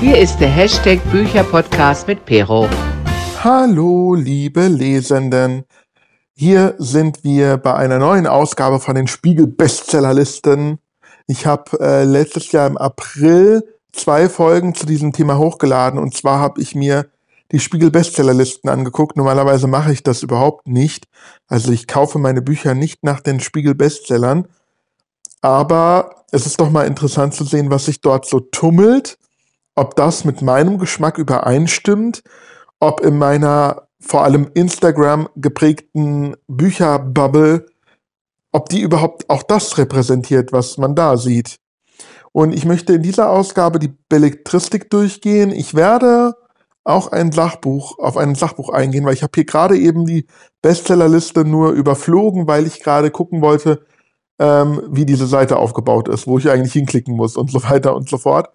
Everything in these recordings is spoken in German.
Hier ist der Hashtag Bücherpodcast mit Pero. Hallo, liebe Lesenden. Hier sind wir bei einer neuen Ausgabe von den Spiegel Bestsellerlisten. Ich habe äh, letztes Jahr im April zwei Folgen zu diesem Thema hochgeladen und zwar habe ich mir die Spiegel Bestsellerlisten angeguckt. Normalerweise mache ich das überhaupt nicht. Also ich kaufe meine Bücher nicht nach den Spiegel Bestsellern. Aber es ist doch mal interessant zu sehen, was sich dort so tummelt ob das mit meinem Geschmack übereinstimmt, ob in meiner vor allem Instagram geprägten Bücherbubble, ob die überhaupt auch das repräsentiert, was man da sieht. Und ich möchte in dieser Ausgabe die Belletristik durchgehen. Ich werde auch ein Sachbuch, auf ein Sachbuch eingehen, weil ich habe hier gerade eben die Bestsellerliste nur überflogen, weil ich gerade gucken wollte, ähm, wie diese Seite aufgebaut ist, wo ich eigentlich hinklicken muss und so weiter und so fort.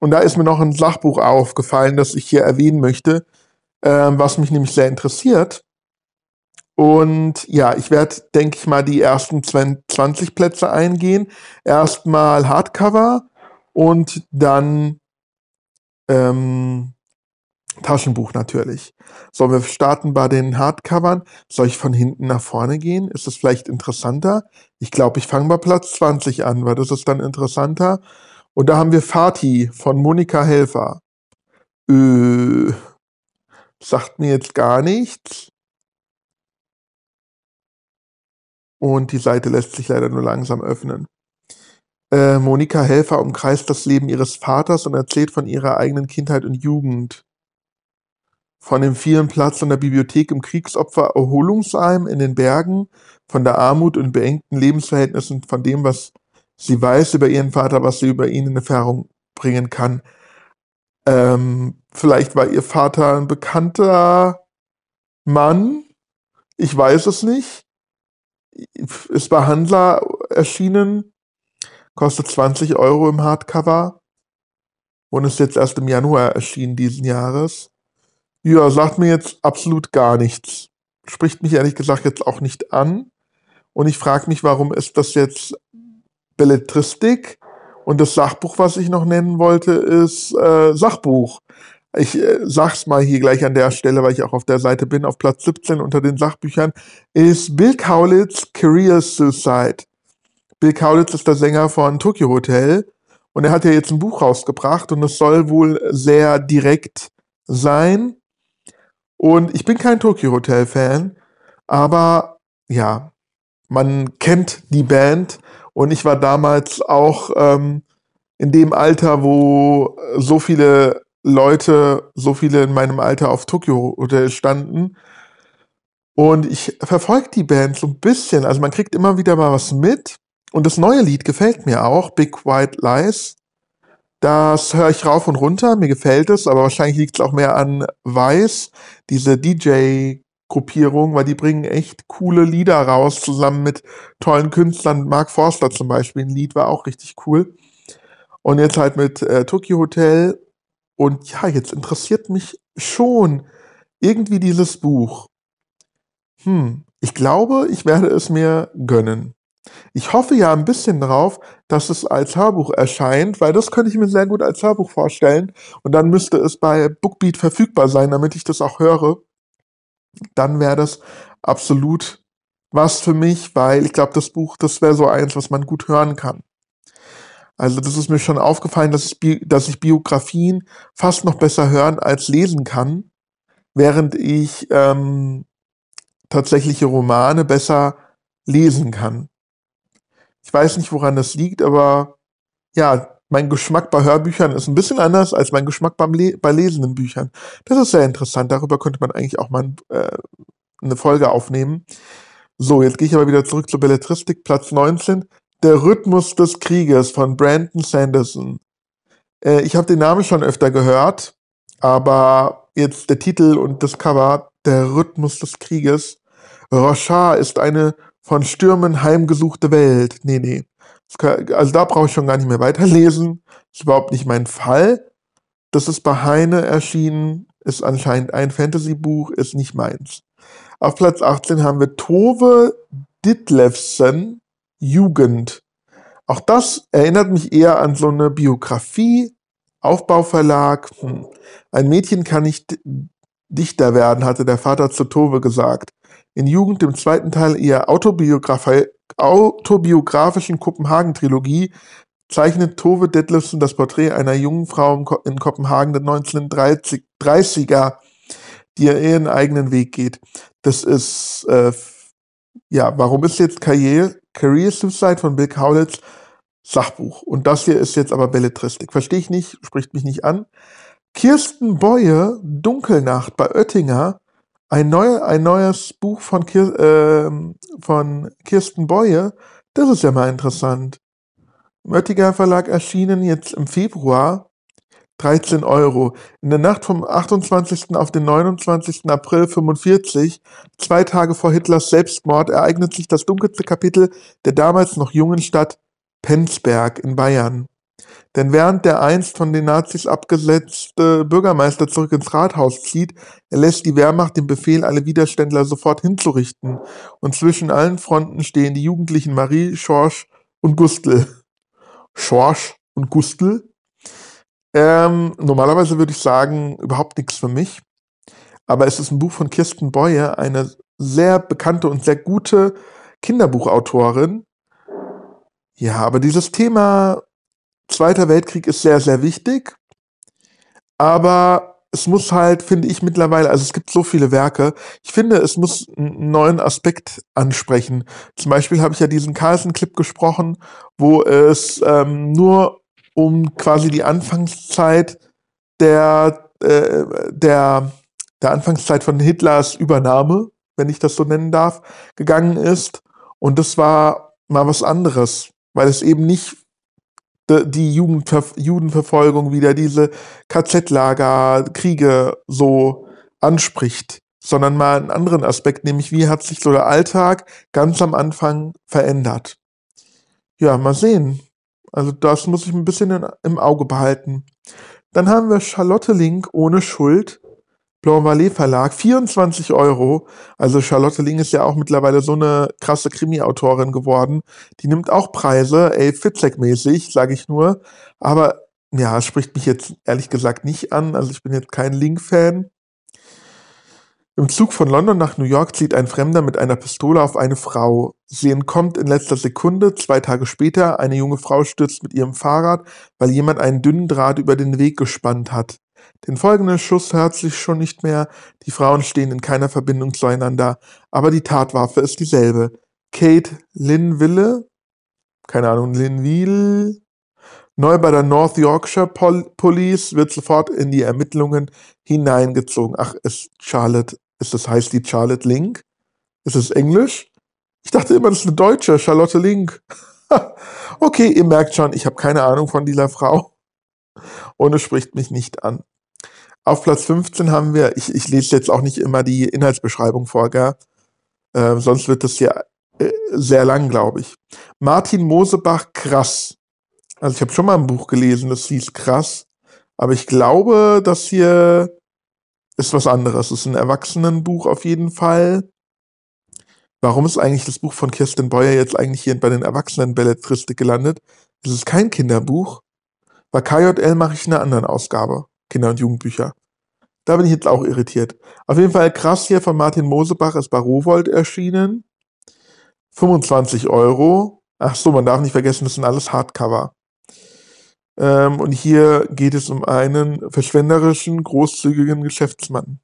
Und da ist mir noch ein Sachbuch aufgefallen, das ich hier erwähnen möchte, äh, was mich nämlich sehr interessiert. Und ja, ich werde, denke ich mal, die ersten 20 Plätze eingehen. Erstmal Hardcover und dann ähm, Taschenbuch natürlich. So, wir starten bei den Hardcovern. Soll ich von hinten nach vorne gehen? Ist das vielleicht interessanter? Ich glaube, ich fange bei Platz 20 an, weil das ist dann interessanter. Und da haben wir Fatih von Monika Helfer. Äh, sagt mir jetzt gar nichts. Und die Seite lässt sich leider nur langsam öffnen. Äh, Monika Helfer umkreist das Leben ihres Vaters und erzählt von ihrer eigenen Kindheit und Jugend. Von dem vielen Platz in der Bibliothek im Kriegsopfer Erholungsheim in den Bergen, von der Armut und beengten Lebensverhältnissen, von dem, was Sie weiß über ihren Vater, was sie über ihn in Erfahrung bringen kann. Ähm, vielleicht war ihr Vater ein bekannter Mann. Ich weiß es nicht. Ist bei Handler erschienen. Kostet 20 Euro im Hardcover. Und ist jetzt erst im Januar erschienen diesen Jahres. Ja, sagt mir jetzt absolut gar nichts. Spricht mich ehrlich gesagt jetzt auch nicht an. Und ich frage mich, warum ist das jetzt Belletristik. Und das Sachbuch, was ich noch nennen wollte, ist äh, Sachbuch. Ich äh, sag's mal hier gleich an der Stelle, weil ich auch auf der Seite bin, auf Platz 17 unter den Sachbüchern, ist Bill Kaulitz Career Suicide. Bill Kaulitz ist der Sänger von Tokyo Hotel und er hat ja jetzt ein Buch rausgebracht und es soll wohl sehr direkt sein. Und ich bin kein Tokyo Hotel Fan, aber ja, man kennt die Band und ich war damals auch ähm, in dem Alter, wo so viele Leute, so viele in meinem Alter auf Tokyo Hotel standen. Und ich verfolge die Band so ein bisschen. Also man kriegt immer wieder mal was mit. Und das neue Lied gefällt mir auch, Big White Lies. Das höre ich rauf und runter, mir gefällt es, aber wahrscheinlich liegt es auch mehr an Weiß, diese DJ Gruppierung, weil die bringen echt coole Lieder raus, zusammen mit tollen Künstlern. Mark Forster zum Beispiel, ein Lied war auch richtig cool. Und jetzt halt mit äh, Tokyo Hotel. Und ja, jetzt interessiert mich schon irgendwie dieses Buch. Hm, ich glaube, ich werde es mir gönnen. Ich hoffe ja ein bisschen drauf, dass es als Hörbuch erscheint, weil das könnte ich mir sehr gut als Hörbuch vorstellen. Und dann müsste es bei Bookbeat verfügbar sein, damit ich das auch höre dann wäre das absolut was für mich, weil ich glaube, das Buch, das wäre so eins, was man gut hören kann. Also das ist mir schon aufgefallen, dass ich, dass ich Biografien fast noch besser hören als lesen kann, während ich ähm, tatsächliche Romane besser lesen kann. Ich weiß nicht, woran das liegt, aber ja, mein Geschmack bei Hörbüchern ist ein bisschen anders als mein Geschmack beim Le bei lesenden Büchern. Das ist sehr interessant. Darüber könnte man eigentlich auch mal äh, eine Folge aufnehmen. So, jetzt gehe ich aber wieder zurück zur Belletristik. Platz 19. Der Rhythmus des Krieges von Brandon Sanderson. Äh, ich habe den Namen schon öfter gehört, aber jetzt der Titel und das Cover, der Rhythmus des Krieges. Rochard ist eine von Stürmen heimgesuchte Welt. Nee, nee. Also da brauche ich schon gar nicht mehr weiterlesen. Ist überhaupt nicht mein Fall. Das ist bei Heine erschienen, ist anscheinend ein Fantasy-Buch, ist nicht meins. Auf Platz 18 haben wir Tove Ditlevsen, Jugend. Auch das erinnert mich eher an so eine Biografie, Aufbauverlag. Hm. Ein Mädchen kann nicht Dichter werden, hatte der Vater zu Tove gesagt. In Jugend im zweiten Teil ihrer autobiografischen Kopenhagen-Trilogie zeichnet Tove Detlefsen das Porträt einer jungen Frau in Kopenhagen der 1930er, die ihren eigenen Weg geht. Das ist, äh, ja, warum ist jetzt Career, Career Suicide von Bill Kaulitz Sachbuch? Und das hier ist jetzt aber Belletristik. Verstehe ich nicht, spricht mich nicht an. Kirsten Beue, Dunkelnacht bei Oettinger, ein, neu, ein neues Buch von, Kir, äh, von Kirsten Beue, das ist ja mal interessant. Im Oettinger Verlag erschienen jetzt im Februar 13 Euro. In der Nacht vom 28. auf den 29. April 45, zwei Tage vor Hitlers Selbstmord, ereignet sich das dunkelste Kapitel der damals noch jungen Stadt Penzberg in Bayern. Denn während der einst von den Nazis abgesetzte Bürgermeister zurück ins Rathaus zieht, erlässt die Wehrmacht den Befehl, alle Widerständler sofort hinzurichten. Und zwischen allen Fronten stehen die Jugendlichen Marie, Schorsch und Gustl. Schorsch und Gustl. Ähm, normalerweise würde ich sagen, überhaupt nichts für mich. Aber es ist ein Buch von Kirsten Boye, eine sehr bekannte und sehr gute Kinderbuchautorin. Ja, aber dieses Thema Zweiter Weltkrieg ist sehr, sehr wichtig. Aber es muss halt, finde ich mittlerweile, also es gibt so viele Werke, ich finde, es muss einen neuen Aspekt ansprechen. Zum Beispiel habe ich ja diesen Carlsen-Clip gesprochen, wo es ähm, nur um quasi die Anfangszeit der, äh, der, der Anfangszeit von Hitlers Übernahme, wenn ich das so nennen darf, gegangen ist. Und das war mal was anderes, weil es eben nicht die Jugendver Judenverfolgung wieder, diese KZ-Lager, Kriege so anspricht, sondern mal einen anderen Aspekt, nämlich wie hat sich so der Alltag ganz am Anfang verändert. Ja, mal sehen. Also das muss ich ein bisschen in, im Auge behalten. Dann haben wir Charlotte Link ohne Schuld. Blanc Vallée Verlag, 24 Euro. Also Charlotte Ling ist ja auch mittlerweile so eine krasse Krimi-Autorin geworden. Die nimmt auch Preise, ey, Fitzek-mäßig, sage ich nur. Aber ja, spricht mich jetzt ehrlich gesagt nicht an. Also ich bin jetzt kein Link-Fan. Im Zug von London nach New York zieht ein Fremder mit einer Pistole auf eine Frau. Sie entkommt in letzter Sekunde. Zwei Tage später, eine junge Frau stürzt mit ihrem Fahrrad, weil jemand einen dünnen Draht über den Weg gespannt hat. Den folgenden Schuss hört sich schon nicht mehr, die Frauen stehen in keiner Verbindung zueinander, aber die Tatwaffe ist dieselbe. Kate Linville, keine Ahnung, Linville, neu bei der North Yorkshire Pol Police, wird sofort in die Ermittlungen hineingezogen. Ach, ist Charlotte, ist das heißt die Charlotte Link? Ist es Englisch? Ich dachte immer, das ist eine Deutsche, Charlotte Link. okay, ihr merkt schon, ich habe keine Ahnung von dieser Frau und es spricht mich nicht an. Auf Platz 15 haben wir, ich, ich lese jetzt auch nicht immer die Inhaltsbeschreibung vor, gell? Äh, sonst wird das hier äh, sehr lang, glaube ich. Martin Mosebach, krass. Also ich habe schon mal ein Buch gelesen, das hieß krass. Aber ich glaube, das hier ist was anderes. Es ist ein Erwachsenenbuch auf jeden Fall. Warum ist eigentlich das Buch von Kirsten Beuer jetzt eigentlich hier bei den Erwachsenen-Belletristik gelandet? Es ist kein Kinderbuch. Bei KJL mache ich eine andere Ausgabe. Kinder- und Jugendbücher. Da bin ich jetzt auch irritiert. Auf jeden Fall krass hier von Martin Mosebach ist bei Rowold erschienen. 25 Euro. Ach so, man darf nicht vergessen, das sind alles Hardcover. Ähm, und hier geht es um einen verschwenderischen, großzügigen Geschäftsmann.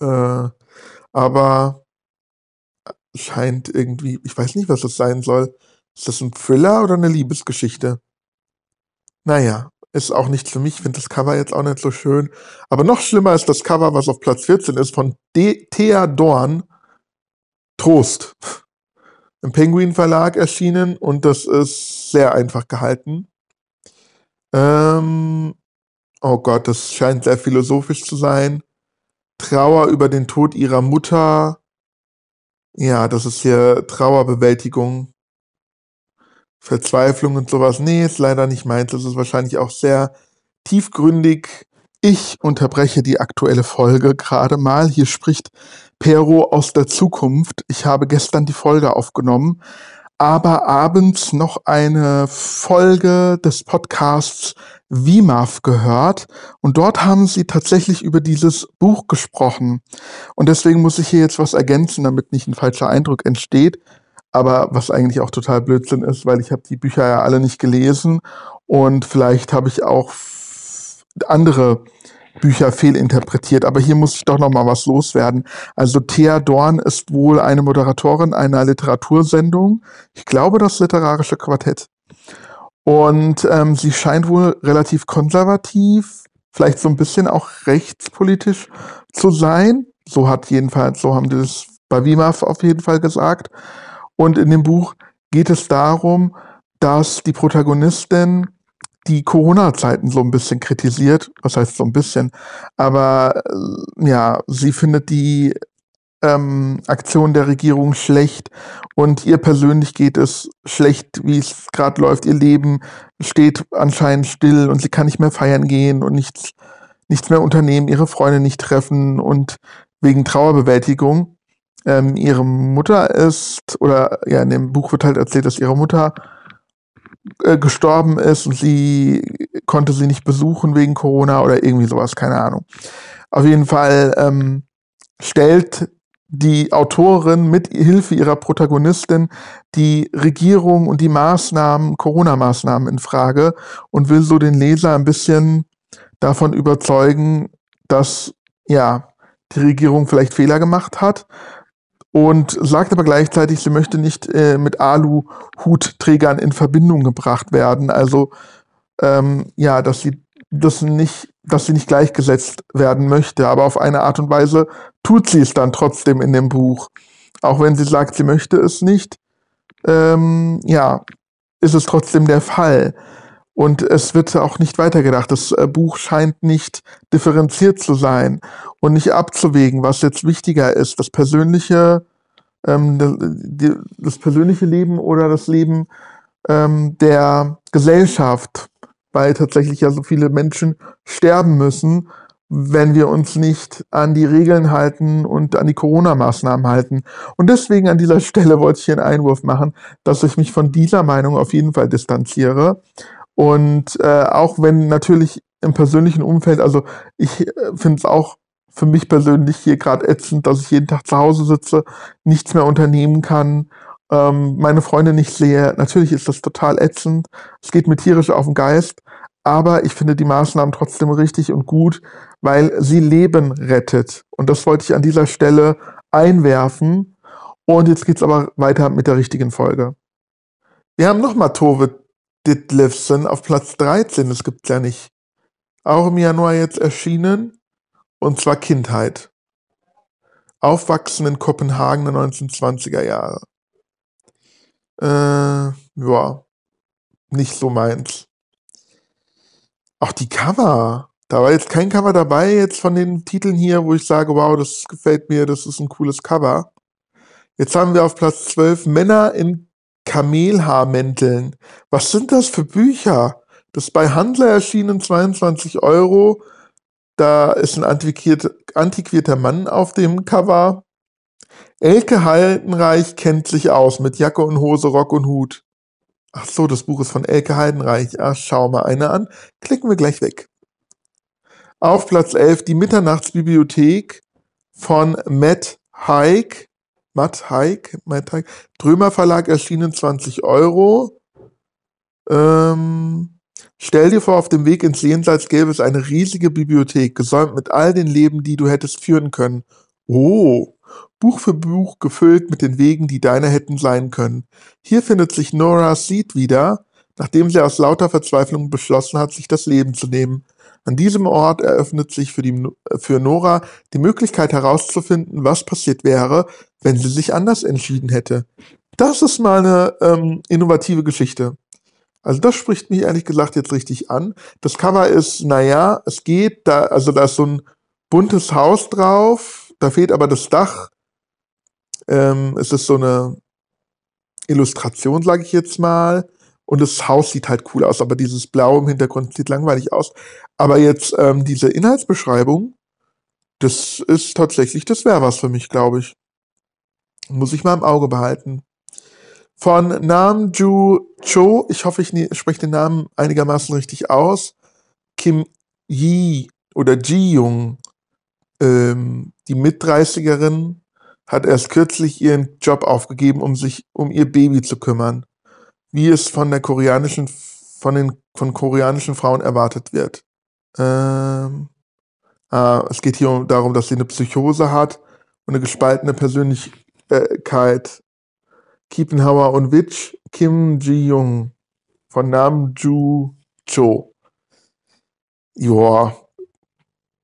Äh, aber scheint irgendwie, ich weiß nicht, was das sein soll. Ist das ein Thriller oder eine Liebesgeschichte? Naja, ist auch nichts für mich. Ich finde das Cover jetzt auch nicht so schön. Aber noch schlimmer ist das Cover, was auf Platz 14 ist, von De Thea Dorn. Trost. Im Penguin Verlag erschienen und das ist sehr einfach gehalten. Ähm, oh Gott, das scheint sehr philosophisch zu sein. Trauer über den Tod ihrer Mutter. Ja, das ist hier Trauerbewältigung. Verzweiflung und sowas. Nee, ist leider nicht meins. Das ist wahrscheinlich auch sehr tiefgründig. Ich unterbreche die aktuelle Folge gerade mal. Hier spricht Pero aus der Zukunft. Ich habe gestern die Folge aufgenommen, aber abends noch eine Folge des Podcasts WIMAF gehört und dort haben sie tatsächlich über dieses Buch gesprochen. Und deswegen muss ich hier jetzt was ergänzen, damit nicht ein falscher Eindruck entsteht. Aber was eigentlich auch total Blödsinn ist, weil ich habe die Bücher ja alle nicht gelesen und vielleicht habe ich auch andere Bücher fehlinterpretiert. Aber hier muss ich doch noch mal was loswerden. Also Thea Dorn ist wohl eine Moderatorin einer Literatursendung. Ich glaube, das literarische Quartett. Und ähm, sie scheint wohl relativ konservativ, vielleicht so ein bisschen auch rechtspolitisch zu sein. So hat jedenfalls, so haben die das bei WIMAF auf jeden Fall gesagt. Und in dem Buch geht es darum, dass die Protagonistin die Corona-Zeiten so ein bisschen kritisiert. Was heißt so ein bisschen? Aber äh, ja, sie findet die ähm, Aktion der Regierung schlecht und ihr persönlich geht es schlecht, wie es gerade läuft. Ihr Leben steht anscheinend still und sie kann nicht mehr feiern gehen und nichts, nichts mehr unternehmen, ihre Freunde nicht treffen und wegen Trauerbewältigung. Ähm, ihre Mutter ist, oder ja, in dem Buch wird halt erzählt, dass ihre Mutter äh, gestorben ist und sie konnte sie nicht besuchen wegen Corona oder irgendwie sowas, keine Ahnung. Auf jeden Fall ähm, stellt die Autorin mit Hilfe ihrer Protagonistin die Regierung und die Maßnahmen, Corona-Maßnahmen in Frage und will so den Leser ein bisschen davon überzeugen, dass ja die Regierung vielleicht Fehler gemacht hat und sagt aber gleichzeitig, sie möchte nicht äh, mit Alu-Hutträgern in Verbindung gebracht werden. Also ähm, ja, dass sie das nicht, dass sie nicht gleichgesetzt werden möchte, aber auf eine Art und Weise tut sie es dann trotzdem in dem Buch. Auch wenn sie sagt, sie möchte es nicht, ähm, ja, ist es trotzdem der Fall. Und es wird auch nicht weitergedacht. Das äh, Buch scheint nicht differenziert zu sein und nicht abzuwägen, was jetzt wichtiger ist, das persönliche, ähm, das, persönliche Leben oder das Leben ähm, der Gesellschaft weil tatsächlich ja so viele Menschen sterben müssen, wenn wir uns nicht an die Regeln halten und an die Corona-Maßnahmen halten. Und deswegen an dieser Stelle wollte ich hier einen Einwurf machen, dass ich mich von dieser Meinung auf jeden Fall distanziere. Und äh, auch wenn natürlich im persönlichen Umfeld, also ich äh, finde es auch für mich persönlich hier gerade ätzend, dass ich jeden Tag zu Hause sitze, nichts mehr unternehmen kann ähm, meine Freunde nicht sehe. Natürlich ist das total ätzend. Es geht mir tierisch auf den Geist. Aber ich finde die Maßnahmen trotzdem richtig und gut, weil sie Leben rettet. Und das wollte ich an dieser Stelle einwerfen. Und jetzt geht's aber weiter mit der richtigen Folge. Wir haben nochmal Tove Ditlevsen auf Platz 13. Das gibt's ja nicht. Auch im Januar jetzt erschienen. Und zwar Kindheit. Aufwachsen in Kopenhagen der 1920er Jahre. Äh, ja, nicht so meins. Auch die Cover. Da war jetzt kein Cover dabei, jetzt von den Titeln hier, wo ich sage, wow, das gefällt mir, das ist ein cooles Cover. Jetzt haben wir auf Platz 12 Männer in Kamelhaarmänteln. Was sind das für Bücher? Das ist bei Handler erschienen, 22 Euro. Da ist ein antiquierter Mann auf dem Cover. Elke Heidenreich kennt sich aus mit Jacke und Hose, Rock und Hut. Ach so, das Buch ist von Elke Heidenreich. Ach, schau mal eine an. Klicken wir gleich weg. Auf Platz 11 die Mitternachtsbibliothek von Matt Haig. Matt Haig, Matt Haig. Drömer Verlag erschienen 20 Euro. Ähm, stell dir vor, auf dem Weg ins Jenseits gäbe es eine riesige Bibliothek, gesäumt mit all den Leben, die du hättest führen können. Oh, Buch für Buch gefüllt mit den Wegen, die deine hätten sein können. Hier findet sich Nora Seed wieder, nachdem sie aus lauter Verzweiflung beschlossen hat, sich das Leben zu nehmen. An diesem Ort eröffnet sich für, die, für Nora die Möglichkeit herauszufinden, was passiert wäre, wenn sie sich anders entschieden hätte. Das ist mal eine ähm, innovative Geschichte. Also das spricht mich ehrlich gesagt jetzt richtig an. Das Cover ist, naja, es geht, da, also da ist so ein buntes Haus drauf, da fehlt aber das Dach ähm, es ist so eine Illustration, sage ich jetzt mal. Und das Haus sieht halt cool aus, aber dieses Blau im Hintergrund sieht langweilig aus. Aber jetzt ähm, diese Inhaltsbeschreibung, das ist tatsächlich, das wäre was für mich, glaube ich. Muss ich mal im Auge behalten. Von Nam Ju Cho, ich hoffe, ich spreche den Namen einigermaßen richtig aus. Kim Yi oder Ji Jung, ähm, die Mit-30erin, hat erst kürzlich ihren Job aufgegeben, um sich um ihr Baby zu kümmern, wie es von der koreanischen, von den von koreanischen Frauen erwartet wird. Ähm, äh, es geht hier darum, dass sie eine Psychose hat und eine gespaltene Persönlichkeit. Kiepenhauer und Witch, Kim Ji-Young von Nam Ju Cho. Joa,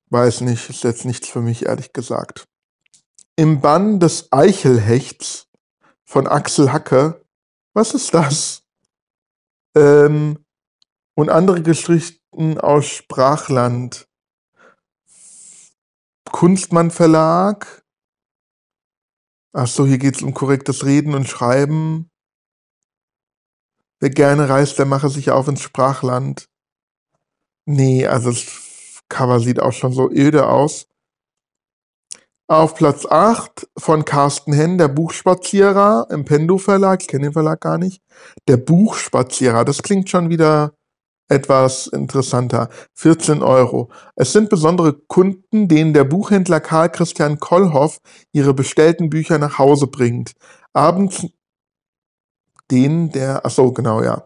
weiß nicht, ist jetzt nichts für mich, ehrlich gesagt. Im Bann des Eichelhechts von Axel Hacke, was ist das? Ähm, und andere Geschichten aus Sprachland Kunstmann Verlag. Ach so, hier geht es um korrektes Reden und Schreiben. Wer gerne reist, der mache sich auf ins Sprachland. Nee, also das Cover sieht auch schon so öde aus. Auf Platz 8 von Carsten Henn, der Buchspazierer im Pendo Verlag. Ich kenne den Verlag gar nicht. Der Buchspazierer, das klingt schon wieder etwas interessanter. 14 Euro. Es sind besondere Kunden, denen der Buchhändler Karl Christian Kollhoff ihre bestellten Bücher nach Hause bringt. Abends, denen der, ach genau, ja.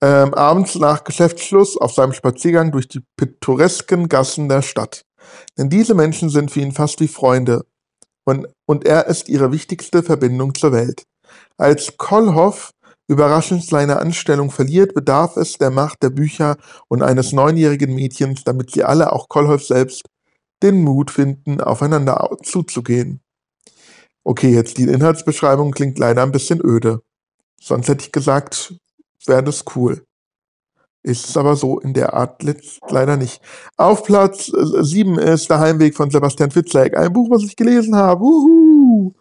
Ähm, abends nach Geschäftsschluss auf seinem Spaziergang durch die pittoresken Gassen der Stadt. Denn diese Menschen sind für ihn fast wie Freunde. Und, und er ist ihre wichtigste Verbindung zur Welt. Als Kollhoff überraschend seine Anstellung verliert, bedarf es der Macht der Bücher und eines neunjährigen Mädchens, damit sie alle, auch Kollhoff selbst, den Mut finden, aufeinander zuzugehen. Okay, jetzt die Inhaltsbeschreibung klingt leider ein bisschen öde. Sonst hätte ich gesagt, wäre das cool. Ist es aber so in der Art leider nicht. Auf Platz 7 ist Der Heimweg von Sebastian Fitzek. Ein Buch, was ich gelesen habe. Uhu.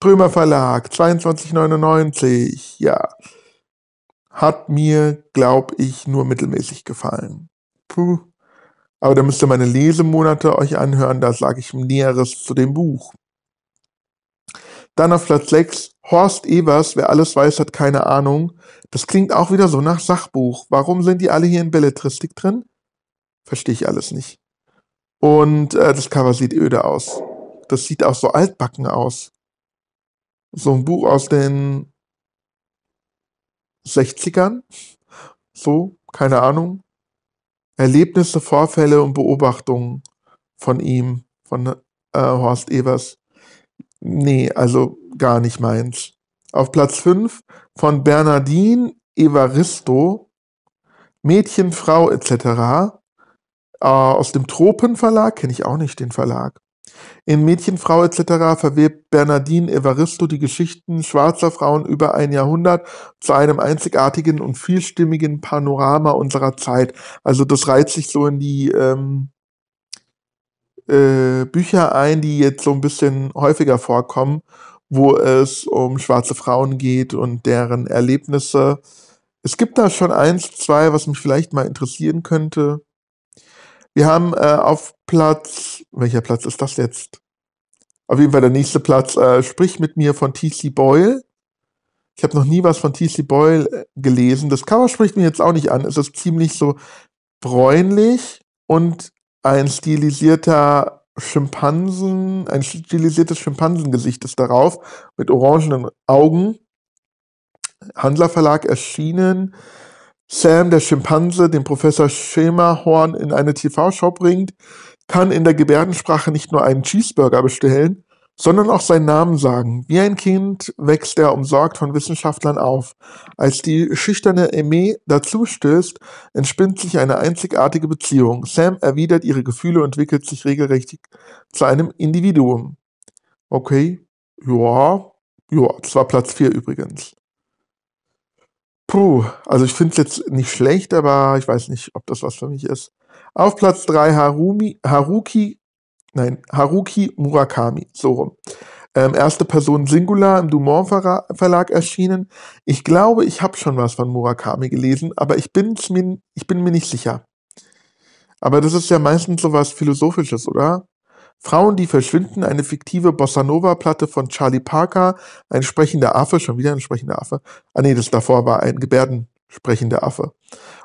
Trömer Verlag, 22,99. Ja. Hat mir, glaub ich, nur mittelmäßig gefallen. Puh. Aber da müsst ihr meine Lesemonate euch anhören, da sage ich Näheres zu dem Buch. Dann auf Platz 6, Horst Evers, wer alles weiß, hat keine Ahnung. Das klingt auch wieder so nach Sachbuch. Warum sind die alle hier in Belletristik drin? Verstehe ich alles nicht. Und äh, das Cover sieht öde aus. Das sieht auch so altbacken aus so ein Buch aus den 60ern. So, keine Ahnung. Erlebnisse, Vorfälle und Beobachtungen von ihm, von äh, Horst Evers. Nee, also gar nicht meins. Auf Platz 5 von Bernardine Evaristo, Mädchen, Frau etc. Äh, aus dem Tropenverlag, kenne ich auch nicht den Verlag. In Mädchenfrau etc. verwebt Bernardine Evaristo die Geschichten schwarzer Frauen über ein Jahrhundert zu einem einzigartigen und vielstimmigen Panorama unserer Zeit. Also das reiht sich so in die ähm, äh, Bücher ein, die jetzt so ein bisschen häufiger vorkommen, wo es um schwarze Frauen geht und deren Erlebnisse. Es gibt da schon eins, zwei, was mich vielleicht mal interessieren könnte. Wir haben äh, auf Platz, welcher Platz ist das jetzt? Auf jeden Fall der nächste Platz, äh, Sprich mit mir von T.C. Boyle. Ich habe noch nie was von T.C. Boyle äh, gelesen. Das Cover spricht mir jetzt auch nicht an. Es ist ziemlich so bräunlich und ein stilisierter Schimpansen, ein stilisiertes Schimpansengesicht ist darauf mit orangenen Augen. Handler Verlag erschienen Sam, der Schimpanse, den Professor Schemahorn in eine TV-Show bringt, kann in der Gebärdensprache nicht nur einen Cheeseburger bestellen, sondern auch seinen Namen sagen. Wie ein Kind wächst er umsorgt von Wissenschaftlern auf. Als die schüchterne Aimee dazustößt, entspinnt sich eine einzigartige Beziehung. Sam erwidert ihre Gefühle und entwickelt sich regelrecht zu einem Individuum. Okay, ja, ja, das war Platz 4 übrigens. Puh, also ich finde es jetzt nicht schlecht, aber ich weiß nicht, ob das was für mich ist. Auf Platz 3 Harumi, Haruki, nein, Haruki Murakami, so rum. Ähm, erste Person Singular im Dumont Verlag erschienen. Ich glaube, ich habe schon was von Murakami gelesen, aber ich, bin's mir, ich bin mir nicht sicher. Aber das ist ja meistens so was Philosophisches, oder? Frauen, die verschwinden, eine fiktive Bossa Nova Platte von Charlie Parker, ein sprechender Affe, schon wieder ein sprechender Affe. Ah nee, das davor war ein gebärdensprechender Affe.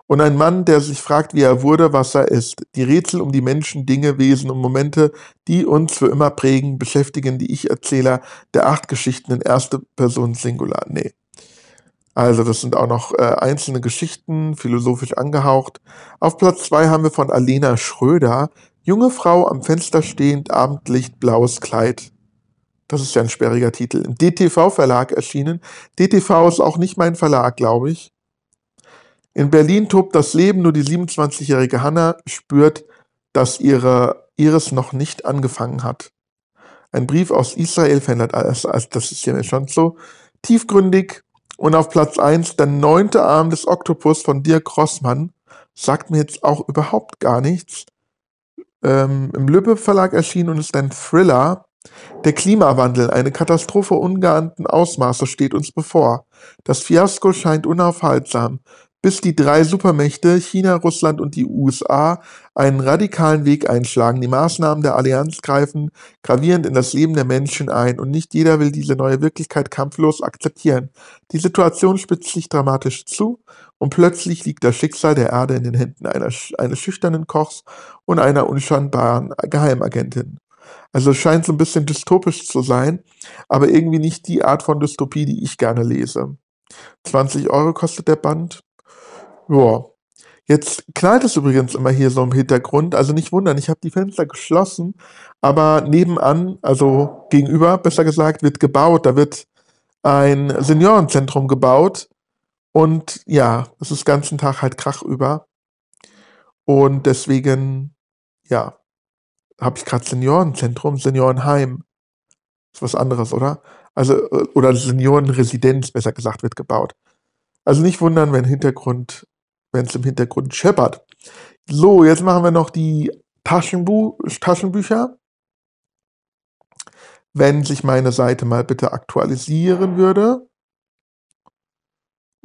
Und ein Mann, der sich fragt, wie er wurde, was er ist. Die Rätsel um die Menschen, Dinge, Wesen und Momente, die uns für immer prägen, beschäftigen die Ich-Erzähler der acht Geschichten in erster Person Singular. Nee. Also das sind auch noch äh, einzelne Geschichten, philosophisch angehaucht. Auf Platz zwei haben wir von Alena Schröder, junge Frau am Fenster stehend, Abendlicht, blaues Kleid. Das ist ja ein sperriger Titel. Im DTV-Verlag erschienen. DTV ist auch nicht mein Verlag, glaube ich. In Berlin tobt das Leben, nur die 27-jährige Hanna spürt, dass ihre Iris noch nicht angefangen hat. Ein Brief aus Israel verändert alles. Also das ist ja schon so tiefgründig. Und auf Platz 1 der neunte Arm des Oktopus von Dirk Rossmann. Sagt mir jetzt auch überhaupt gar nichts. Ähm, Im Lübbe Verlag erschienen und ist ein Thriller. Der Klimawandel, eine Katastrophe ungeahnten Ausmaßes steht uns bevor. Das Fiasko scheint unaufhaltsam bis die drei Supermächte China, Russland und die USA einen radikalen Weg einschlagen. Die Maßnahmen der Allianz greifen gravierend in das Leben der Menschen ein und nicht jeder will diese neue Wirklichkeit kampflos akzeptieren. Die Situation spitzt sich dramatisch zu und plötzlich liegt das Schicksal der Erde in den Händen einer, eines schüchternen Kochs und einer unscheinbaren Geheimagentin. Also es scheint so ein bisschen dystopisch zu sein, aber irgendwie nicht die Art von Dystopie, die ich gerne lese. 20 Euro kostet der Band. Ja. Jetzt knallt es übrigens immer hier so im Hintergrund. Also nicht wundern, ich habe die Fenster geschlossen, aber nebenan, also gegenüber, besser gesagt, wird gebaut. Da wird ein Seniorenzentrum gebaut. Und ja, es ist ganzen Tag halt Krach über. Und deswegen, ja, habe ich gerade Seniorenzentrum, Seniorenheim. Ist was anderes, oder? Also, äh, oder Seniorenresidenz, besser gesagt, wird gebaut. Also nicht wundern, wenn Hintergrund wenn es im Hintergrund scheppert. So, jetzt machen wir noch die Taschenbu Taschenbücher. Wenn sich meine Seite mal bitte aktualisieren würde.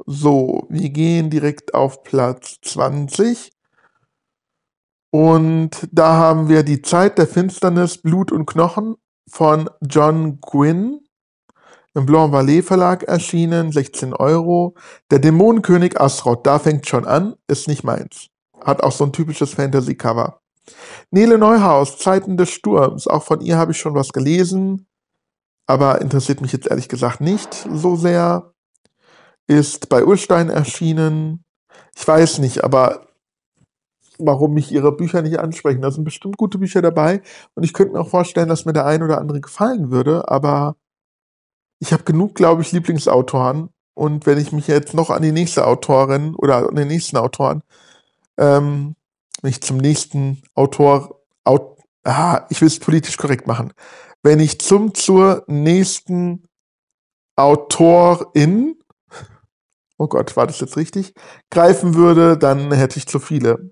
So, wir gehen direkt auf Platz 20. Und da haben wir die Zeit der Finsternis, Blut und Knochen von John Gwynn im Blanc Vallée Verlag erschienen, 16 Euro. Der Dämonenkönig Asroth, da fängt schon an, ist nicht meins. Hat auch so ein typisches Fantasy-Cover. Nele Neuhaus, Zeiten des Sturms, auch von ihr habe ich schon was gelesen, aber interessiert mich jetzt ehrlich gesagt nicht so sehr. Ist bei Urstein erschienen. Ich weiß nicht, aber warum mich ihre Bücher nicht ansprechen. Da sind bestimmt gute Bücher dabei und ich könnte mir auch vorstellen, dass mir der ein oder andere gefallen würde, aber ich habe genug, glaube ich, Lieblingsautoren. Und wenn ich mich jetzt noch an die nächste Autorin oder an den nächsten Autoren, ähm, wenn ich zum nächsten Autor, Aut, ah, ich will es politisch korrekt machen, wenn ich zum zur nächsten Autorin, oh Gott, war das jetzt richtig, greifen würde, dann hätte ich zu viele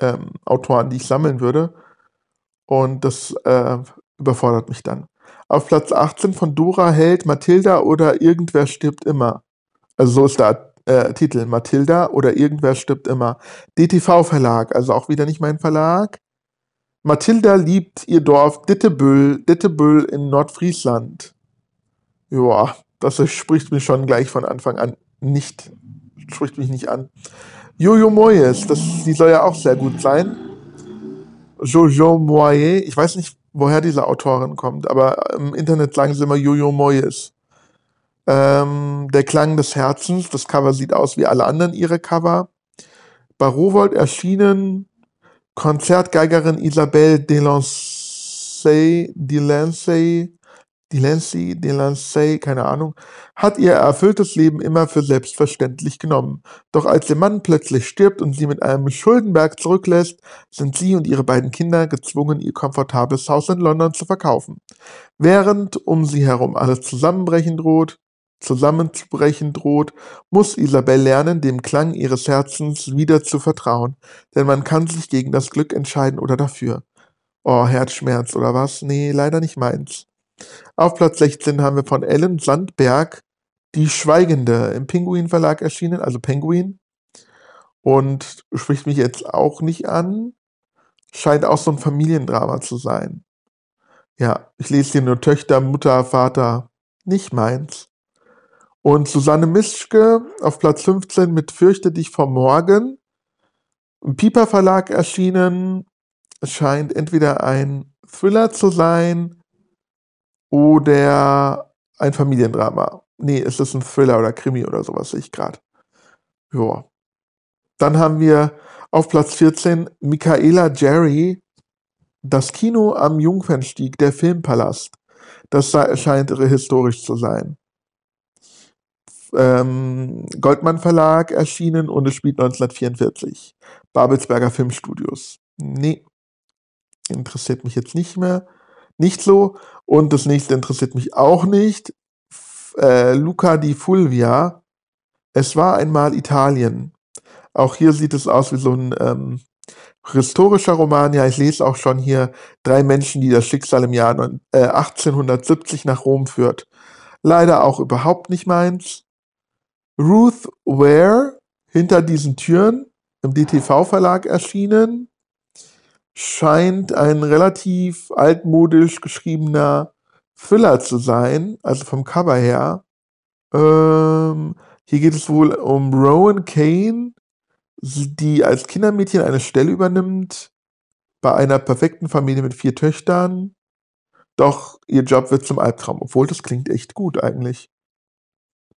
ähm, Autoren, die ich sammeln würde. Und das äh, überfordert mich dann. Auf Platz 18 von Dora Held Mathilda oder Irgendwer stirbt immer. Also so ist der äh, Titel. Mathilda oder Irgendwer stirbt immer. DTV Verlag, also auch wieder nicht mein Verlag. Mathilda liebt ihr Dorf Dittebüll, Dittebüll in Nordfriesland. Joa, das spricht mich schon gleich von Anfang an nicht, spricht mich nicht an. Jojo Moyes, das, die soll ja auch sehr gut sein. Jojo Moyes, ich weiß nicht, woher diese Autorin kommt, aber im Internet sagen sie immer Jojo Moyes. Ähm, der Klang des Herzens, das Cover sieht aus wie alle anderen ihre Cover. Bei Rowold erschienen Konzertgeigerin Isabelle Delancey, Delancey Delancey, Delancey, keine Ahnung, hat ihr erfülltes Leben immer für selbstverständlich genommen. Doch als ihr Mann plötzlich stirbt und sie mit einem Schuldenberg zurücklässt, sind sie und ihre beiden Kinder gezwungen, ihr komfortables Haus in London zu verkaufen. Während um sie herum alles zusammenbrechen droht, zusammenzubrechen droht, muss Isabel lernen, dem Klang ihres Herzens wieder zu vertrauen, denn man kann sich gegen das Glück entscheiden oder dafür. Oh, Herzschmerz oder was? Nee, leider nicht meins. Auf Platz 16 haben wir von Ellen Sandberg Die Schweigende im Pinguin Verlag erschienen, also Penguin. Und spricht mich jetzt auch nicht an. Scheint auch so ein Familiendrama zu sein. Ja, ich lese hier nur Töchter, Mutter, Vater. Nicht meins. Und Susanne Mischke auf Platz 15 mit Fürchte dich vor morgen. Im Piper Verlag erschienen. Es scheint entweder ein Thriller zu sein oder ein Familiendrama. Nee, es ist ein Thriller oder Krimi oder sowas, sehe ich gerade. Ja. Dann haben wir auf Platz 14 Michaela Jerry, das Kino am Jungfernstieg, der Filmpalast. Das scheint historisch zu sein. Ähm, Goldmann Verlag erschienen und es spielt 1944. Babelsberger Filmstudios. Nee, interessiert mich jetzt nicht mehr. Nicht so. Und das nächste interessiert mich auch nicht. Äh, Luca di Fulvia. Es war einmal Italien. Auch hier sieht es aus wie so ein ähm, historischer Roman. Ja, ich lese auch schon hier drei Menschen, die das Schicksal im Jahr äh, 1870 nach Rom führt. Leider auch überhaupt nicht meins. Ruth Ware, hinter diesen Türen, im DTV-Verlag erschienen, scheint ein relativ altmodisch geschriebener Thriller zu sein, also vom Cover her. Ähm, hier geht es wohl um Rowan Kane, die als Kindermädchen eine Stelle übernimmt bei einer perfekten Familie mit vier Töchtern. Doch ihr Job wird zum Albtraum, obwohl das klingt echt gut eigentlich.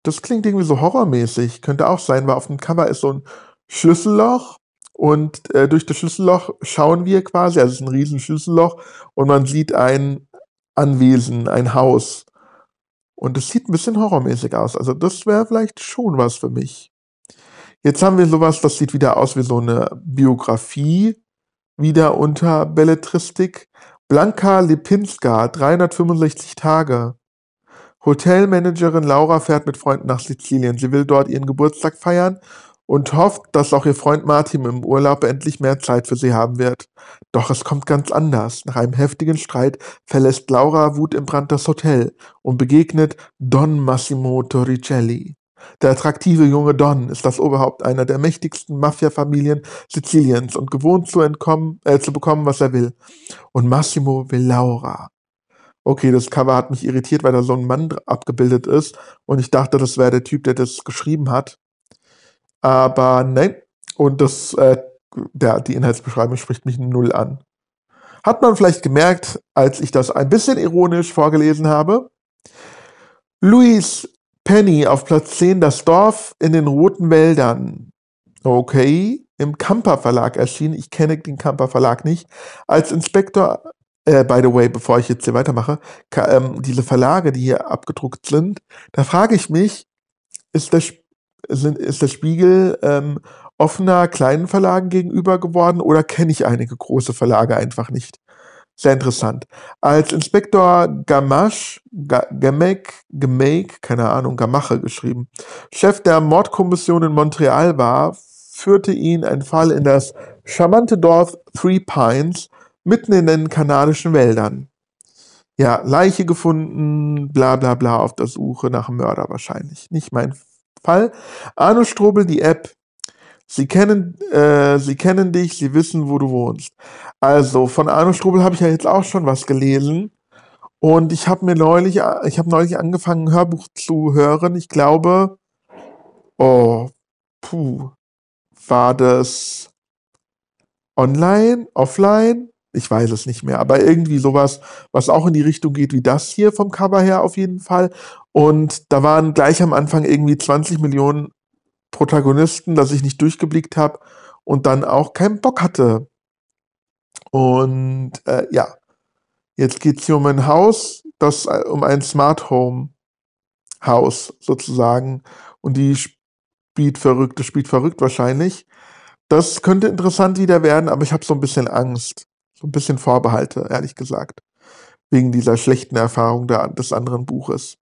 Das klingt irgendwie so horrormäßig. Könnte auch sein, weil auf dem Cover ist so ein Schlüsselloch und äh, durch das Schlüsselloch schauen wir quasi, also es ist ein riesen Schlüsselloch und man sieht ein Anwesen, ein Haus. Und es sieht ein bisschen horrormäßig aus. Also das wäre vielleicht schon was für mich. Jetzt haben wir sowas, das sieht wieder aus wie so eine Biografie, wieder unter Belletristik. Blanka Lipinska, 365 Tage. Hotelmanagerin Laura fährt mit Freunden nach Sizilien. Sie will dort ihren Geburtstag feiern und hofft, dass auch ihr Freund Martin im Urlaub endlich mehr Zeit für sie haben wird. Doch es kommt ganz anders. Nach einem heftigen Streit verlässt Laura Wut im Brand das Hotel und begegnet Don Massimo Torricelli. Der attraktive junge Don ist das Oberhaupt einer der mächtigsten Mafia-Familien Siziliens und gewohnt zu entkommen, äh, zu bekommen, was er will. Und Massimo will Laura. Okay, das Cover hat mich irritiert, weil da so ein Mann abgebildet ist und ich dachte, das wäre der Typ, der das geschrieben hat. Aber nein. Und das, äh, der, die Inhaltsbeschreibung spricht mich null an. Hat man vielleicht gemerkt, als ich das ein bisschen ironisch vorgelesen habe. Louis Penny auf Platz 10, das Dorf in den roten Wäldern. Okay, im Kamper Verlag erschienen. Ich kenne den Kamper Verlag nicht. Als Inspektor, äh, by the way, bevor ich jetzt hier weitermache, ähm, diese Verlage, die hier abgedruckt sind, da frage ich mich, ist der sind, ist der Spiegel ähm, offener kleinen Verlagen gegenüber geworden oder kenne ich einige große Verlage einfach nicht? Sehr interessant. Als Inspektor Gamache, Gamek, Gamek, keine Ahnung, Gamache geschrieben, Chef der Mordkommission in Montreal war, führte ihn ein Fall in das charmante Dorf Three Pines mitten in den kanadischen Wäldern. Ja, Leiche gefunden, bla bla bla auf der Suche nach Mörder wahrscheinlich. Nicht mein Fall. Arno Strobel, die App. Sie kennen, äh, sie kennen dich, sie wissen, wo du wohnst. Also, von Arno Strobel habe ich ja jetzt auch schon was gelesen. Und ich habe mir neulich, ich habe neulich angefangen, ein Hörbuch zu hören. Ich glaube, oh, puh, war das online, offline? Ich weiß es nicht mehr, aber irgendwie sowas, was auch in die Richtung geht wie das hier vom Cover her auf jeden Fall. Und da waren gleich am Anfang irgendwie 20 Millionen Protagonisten, dass ich nicht durchgeblickt habe und dann auch keinen Bock hatte. Und äh, ja, jetzt geht es hier um ein Haus, das äh, um ein Smart Home Haus sozusagen. Und die spielt verrückt, das spielt verrückt wahrscheinlich. Das könnte interessant wieder werden, aber ich habe so ein bisschen Angst so ein bisschen Vorbehalte, ehrlich gesagt. Wegen dieser schlechten Erfahrung der, des anderen Buches.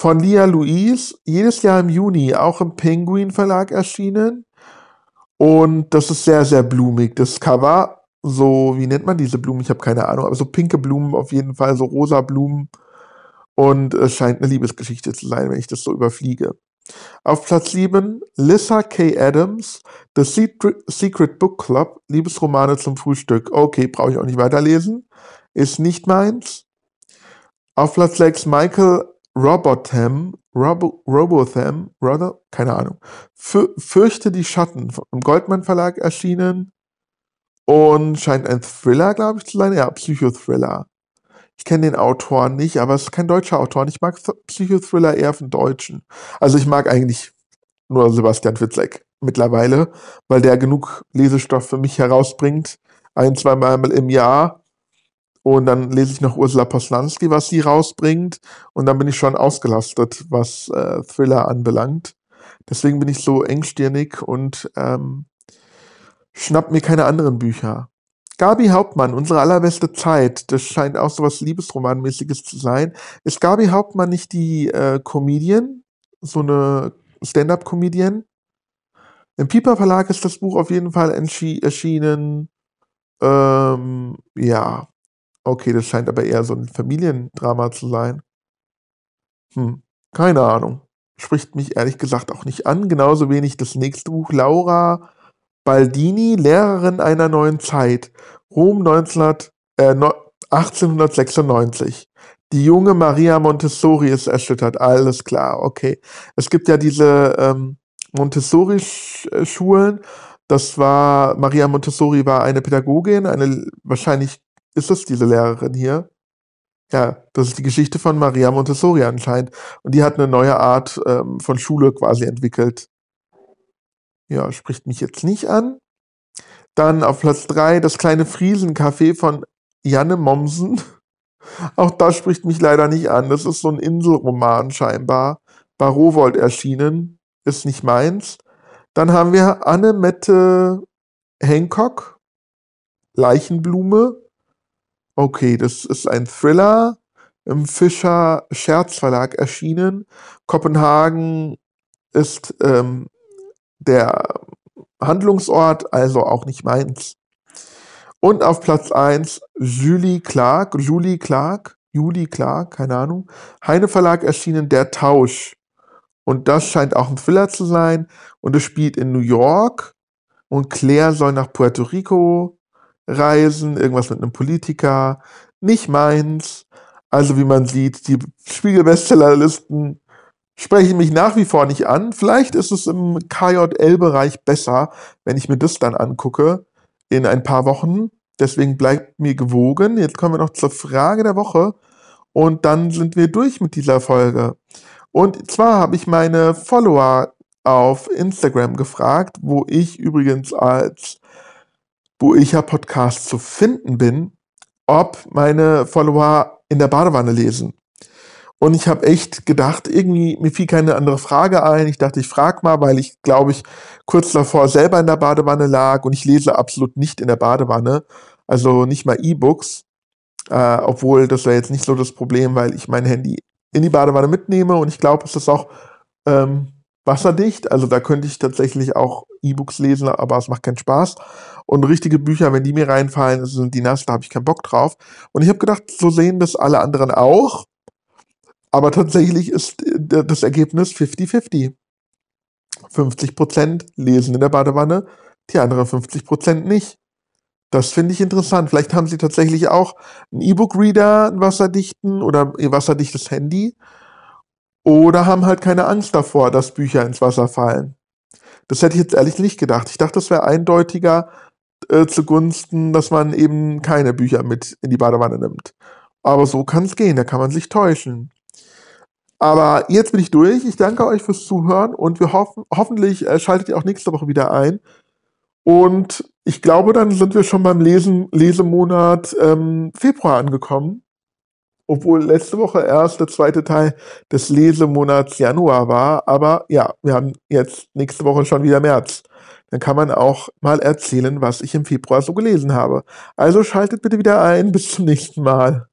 Von Lia Louise, jedes Jahr im Juni, auch im Penguin Verlag erschienen. Und das ist sehr, sehr blumig. Das Cover, so, wie nennt man diese Blumen? Ich habe keine Ahnung, aber so pinke Blumen auf jeden Fall, so rosa Blumen. Und es scheint eine Liebesgeschichte zu sein, wenn ich das so überfliege. Auf Platz 7 Lissa K. Adams, The Secret Book Club, Liebesromane zum Frühstück. Okay, brauche ich auch nicht weiterlesen. Ist nicht meins. Auf Platz 6 Michael Robotham, Robo, Robotham, Robo, keine Ahnung. Für, Fürchte die Schatten im Goldmann Verlag erschienen und scheint ein Thriller, glaube ich, zu sein. Ja, Psychothriller. Ich kenne den Autor nicht, aber es ist kein deutscher Autor und ich mag Psychothriller eher von Deutschen. Also ich mag eigentlich nur Sebastian Fitzek mittlerweile, weil der genug Lesestoff für mich herausbringt. Ein, zweimal im Jahr und dann lese ich noch Ursula Poslanski, was sie rausbringt. Und dann bin ich schon ausgelastet, was äh, Thriller anbelangt. Deswegen bin ich so engstirnig und ähm, schnapp mir keine anderen Bücher. Gabi Hauptmann, unsere allerbeste Zeit, das scheint auch so was Liebesromanmäßiges zu sein. Ist Gabi Hauptmann nicht die äh, Comedian? So eine Stand-up-Comedian? Im Piper Verlag ist das Buch auf jeden Fall erschienen. Ähm, ja, Okay, das scheint aber eher so ein Familiendrama zu sein. Hm, keine Ahnung. Spricht mich ehrlich gesagt auch nicht an. Genauso wenig das nächste Buch. Laura Baldini, Lehrerin einer neuen Zeit. Rom 19, äh, 1896. Die junge Maria Montessori ist erschüttert. Alles klar, okay. Es gibt ja diese ähm, Montessori-Schulen. Das war, Maria Montessori war eine Pädagogin, eine wahrscheinlich ist das diese Lehrerin hier? Ja, das ist die Geschichte von Maria Montessori anscheinend. Und die hat eine neue Art ähm, von Schule quasi entwickelt. Ja, spricht mich jetzt nicht an. Dann auf Platz 3 das kleine Friesencafé von Janne Mommsen. Auch das spricht mich leider nicht an. Das ist so ein Inselroman scheinbar. Bei Rowold erschienen. Ist nicht meins. Dann haben wir Anne-Mette Hancock. Leichenblume. Okay, das ist ein Thriller im Fischer Scherzverlag erschienen. Kopenhagen ist ähm, der Handlungsort, also auch nicht meins. Und auf Platz 1 Julie Clark, Julie Clark, Julie Clark, keine Ahnung. Heine Verlag erschienen Der Tausch. Und das scheint auch ein Thriller zu sein. Und es spielt in New York. Und Claire soll nach Puerto Rico reisen, irgendwas mit einem Politiker, nicht meins. Also wie man sieht, die Spiegel-Bestsellerlisten sprechen mich nach wie vor nicht an. Vielleicht ist es im KJL-Bereich besser, wenn ich mir das dann angucke in ein paar Wochen. Deswegen bleibt mir gewogen. Jetzt kommen wir noch zur Frage der Woche und dann sind wir durch mit dieser Folge. Und zwar habe ich meine Follower auf Instagram gefragt, wo ich übrigens als wo ich ja Podcast zu finden bin, ob meine Follower in der Badewanne lesen. Und ich habe echt gedacht, irgendwie, mir fiel keine andere Frage ein. Ich dachte, ich frage mal, weil ich, glaube ich, kurz davor selber in der Badewanne lag und ich lese absolut nicht in der Badewanne. Also nicht mal E-Books. Äh, obwohl, das wäre jetzt nicht so das Problem, weil ich mein Handy in die Badewanne mitnehme und ich glaube, es ist auch ähm, wasserdicht. Also da könnte ich tatsächlich auch E-Books lesen, aber es macht keinen Spaß. Und richtige Bücher, wenn die mir reinfallen, sind die nass, da habe ich keinen Bock drauf. Und ich habe gedacht, so sehen das alle anderen auch. Aber tatsächlich ist äh, das Ergebnis 50-50. 50% lesen in der Badewanne, die anderen 50% nicht. Das finde ich interessant. Vielleicht haben sie tatsächlich auch einen E-Book-Reader, einen wasserdichten oder ein wasserdichtes Handy oder haben halt keine Angst davor, dass Bücher ins Wasser fallen. Das hätte ich jetzt ehrlich nicht gedacht. Ich dachte, das wäre eindeutiger äh, zugunsten, dass man eben keine Bücher mit in die Badewanne nimmt. Aber so kann es gehen, da kann man sich täuschen. Aber jetzt bin ich durch. Ich danke euch fürs Zuhören und wir hoffen, hoffentlich äh, schaltet ihr auch nächste Woche wieder ein. Und ich glaube, dann sind wir schon beim Lesen, Lesemonat ähm, Februar angekommen obwohl letzte Woche erst der zweite Teil des Lesemonats Januar war. Aber ja, wir haben jetzt nächste Woche schon wieder März. Dann kann man auch mal erzählen, was ich im Februar so gelesen habe. Also schaltet bitte wieder ein. Bis zum nächsten Mal.